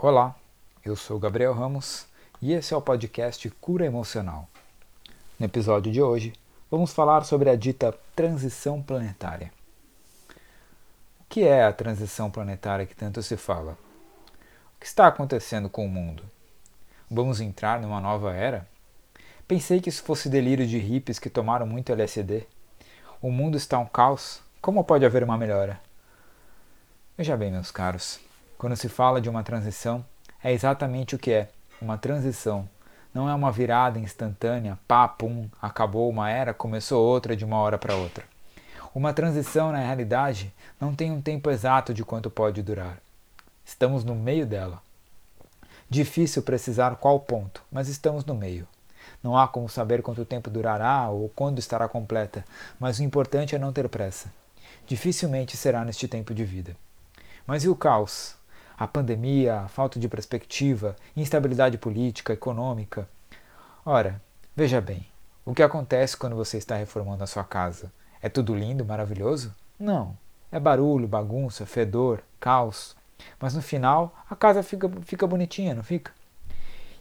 Olá, eu sou Gabriel Ramos e esse é o podcast Cura Emocional. No episódio de hoje, vamos falar sobre a dita transição planetária. O que é a transição planetária que tanto se fala? O que está acontecendo com o mundo? Vamos entrar numa nova era? Pensei que isso fosse delírio de hippies que tomaram muito LSD. O mundo está um caos. Como pode haver uma melhora? Veja bem, meus caros, quando se fala de uma transição, é exatamente o que é: uma transição. Não é uma virada instantânea, pá, pum, acabou uma era, começou outra de uma hora para outra. Uma transição, na realidade, não tem um tempo exato de quanto pode durar. Estamos no meio dela. Difícil precisar qual ponto, mas estamos no meio. Não há como saber quanto tempo durará ou quando estará completa, mas o importante é não ter pressa. Dificilmente será neste tempo de vida. Mas e o caos? A pandemia, a falta de perspectiva, instabilidade política, econômica. Ora, veja bem, o que acontece quando você está reformando a sua casa? É tudo lindo, maravilhoso? Não. É barulho, bagunça, fedor, caos. Mas no final, a casa fica, fica bonitinha, não fica?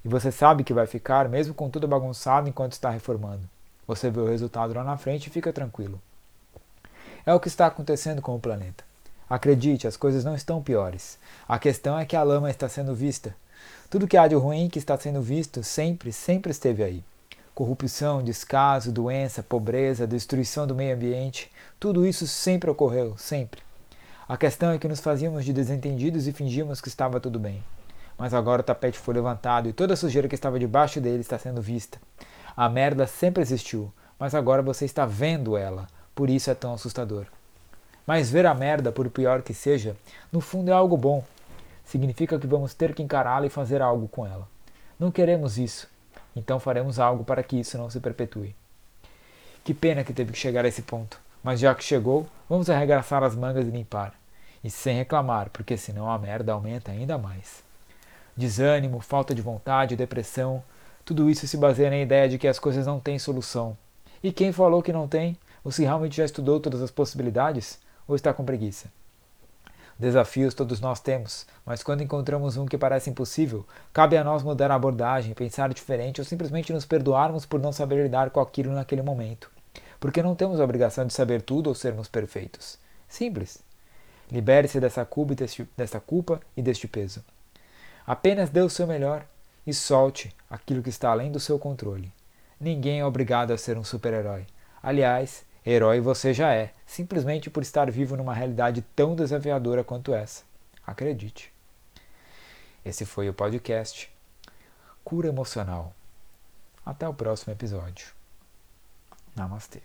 E você sabe que vai ficar, mesmo com tudo bagunçado enquanto está reformando. Você vê o resultado lá na frente e fica tranquilo. É o que está acontecendo com o planeta. Acredite, as coisas não estão piores. A questão é que a lama está sendo vista. Tudo que há de ruim que está sendo visto sempre, sempre esteve aí. Corrupção, descaso, doença, pobreza, destruição do meio ambiente, tudo isso sempre ocorreu, sempre. A questão é que nos fazíamos de desentendidos e fingíamos que estava tudo bem. Mas agora o tapete foi levantado e toda a sujeira que estava debaixo dele está sendo vista. A merda sempre existiu, mas agora você está vendo ela, por isso é tão assustador. Mas ver a merda, por pior que seja, no fundo é algo bom. Significa que vamos ter que encará-la e fazer algo com ela. Não queremos isso, então faremos algo para que isso não se perpetue. Que pena que teve que chegar a esse ponto, mas já que chegou, vamos arregaçar as mangas e limpar. E sem reclamar, porque senão a merda aumenta ainda mais. Desânimo, falta de vontade, depressão, tudo isso se baseia na ideia de que as coisas não têm solução. E quem falou que não tem? Ou se realmente já estudou todas as possibilidades? Ou está com preguiça? Desafios todos nós temos, mas quando encontramos um que parece impossível, cabe a nós mudar a abordagem, pensar diferente ou simplesmente nos perdoarmos por não saber lidar com aquilo naquele momento. Porque não temos a obrigação de saber tudo ou sermos perfeitos. Simples. Libere-se dessa culpa, deste, dessa culpa e deste peso. Apenas dê o seu melhor e solte aquilo que está além do seu controle. Ninguém é obrigado a ser um super-herói. Aliás, Herói você já é, simplesmente por estar vivo numa realidade tão desafiadora quanto essa. Acredite. Esse foi o podcast Cura Emocional. Até o próximo episódio. Namastê.